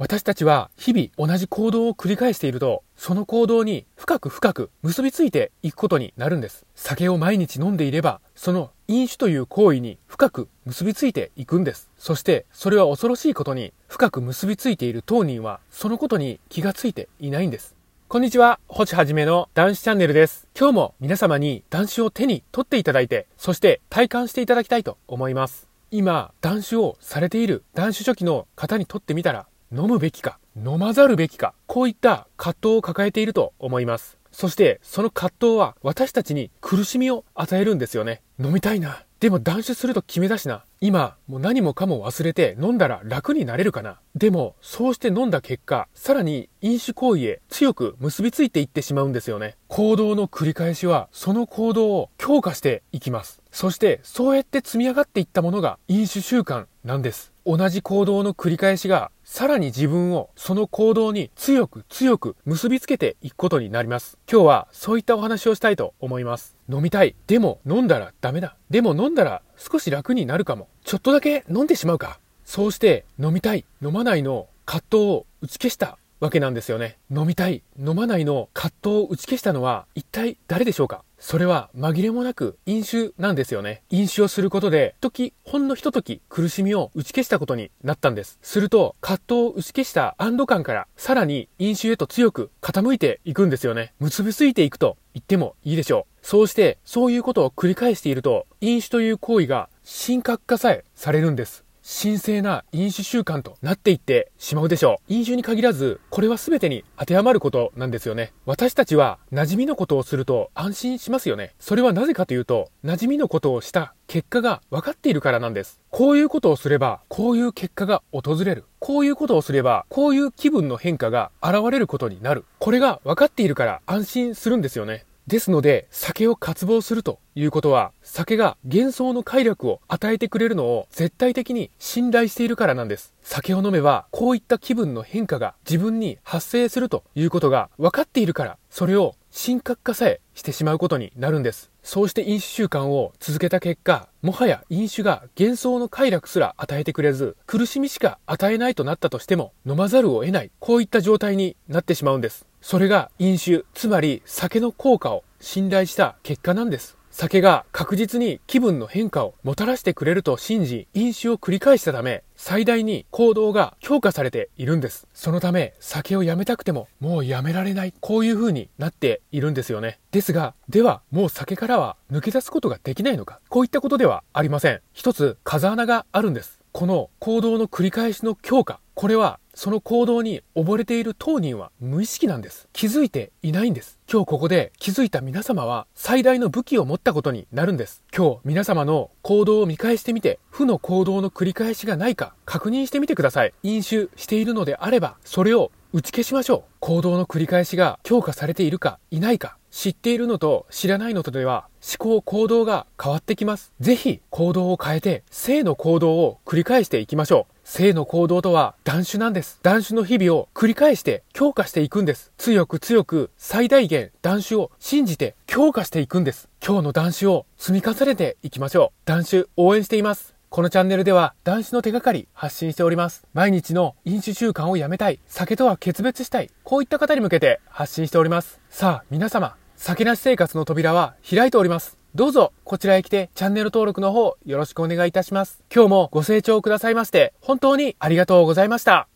私たちは日々同じ行動を繰り返していると、その行動に深く深く結びついていくことになるんです。酒を毎日飲んでいれば、その飲酒という行為に深く結びついていくんです。そして、それは恐ろしいことに、深く結びついている当人は、そのことに気がついていないんです。こんにちは、星はじめの男子チャンネルです。今日も皆様に男子を手に取っていただいて、そして体感していただきたいと思います。今、断酒をされている断酒初期の方にとってみたら、飲むべきか、飲まざるべきか、こういった葛藤を抱えていると思います。そして、その葛藤は私たちに苦しみを与えるんですよね。飲みたいな。でも断酒すると決めたしな。今、もう何もかも忘れて飲んだら楽になれるかな。でも、そうして飲んだ結果、さらに飲酒行為へ強く結びついていってしまうんですよね。行動の繰り返しは、その行動を強化していきます。そして、そうやって積み上がっていったものが飲酒習慣なんです。同じ行動の繰り返しがさらに自分をその行動に強く強く結びつけていくことになります。今日はそういったお話をしたいと思います。飲みたい。でも飲んだらダメだ。でも飲んだら少し楽になるかも。ちょっとだけ飲んでしまうか。そうして飲みたい、飲まないの葛藤を打ち消したわけなんですよね。飲みたい、飲まないの葛藤を打ち消したのは一体誰でしょうか？それは紛れもなく飲酒なんですよね。飲酒をすることで、時、ほんのひと時苦しみを打ち消したことになったんです。すると、葛藤を打ち消した安堵感から、さらに飲酒へと強く傾いていくんですよね。結びついていくと言ってもいいでしょう。そうして、そういうことを繰り返していると、飲酒という行為が深刻化さえされるんです。神聖な飲酒習慣となっていってしまうでしょう。飲酒に限らず、これは全てに当てはまることなんですよね。私たちは馴染みのことをすると安心しますよね。それはなぜかというと、馴染みのことをした結果が分かっているからなんです。こういうことをすれば、こういう結果が訪れる。こういうことをすれば、こういう気分の変化が現れることになる。これが分かっているから安心するんですよね。ですので、酒を渇望するということは、酒が幻想の快楽を与えてくれるのを絶対的に信頼しているからなんです。酒を飲めば、こういった気分の変化が自分に発生するということが分かっているから、それを深刻化さえしてしまうことになるんです。そうして飲酒習慣を続けた結果、もはや飲酒が幻想の快楽すら与えてくれず、苦しみしか与えないとなったとしても、飲まざるを得ない、こういった状態になってしまうんです。それが飲酒、つまり酒の効果を信頼した結果なんです。酒が確実に気分の変化をもたらしてくれると信じ、飲酒を繰り返したため、最大に行動が強化されているんです。そのため、酒をやめたくても、もうやめられない。こういう風になっているんですよね。ですが、では、もう酒からは抜け出すことができないのか？こういったことではありません。一つ、風穴があるんです。この行動の繰り返しの強化。これはその行動に溺れている当人は無意識なんです。気づいていないんです。今日ここで気づいた皆様は最大の武器を持ったことになるんです。今日皆様の行動を見返してみて、負の行動の繰り返しがないか確認してみてください。飲酒しているのであれば、それを打ち消しましょう。行動の繰り返しが強化されているかいないか、知っているのと知らないのとでは思考行動が変わってきます。ぜひ行動を変えて正の行動を繰り返していきましょう。性の行動とは断酒なんです。断酒の日々を繰り返して強化していくんです。強く強く最大限断酒を信じて強化していくんです。今日の断酒を積み重ねていきましょう。断酒応援しています。このチャンネルでは男子の手がかり発信しております。毎日の飲酒習慣をやめたい、酒とは決別したい、こういった方に向けて発信しております。さあ皆様、酒なし生活の扉は開いております。どうぞこちらへ来てチャンネル登録の方よろしくお願いいたします。今日もご清聴くださいまして本当にありがとうございました。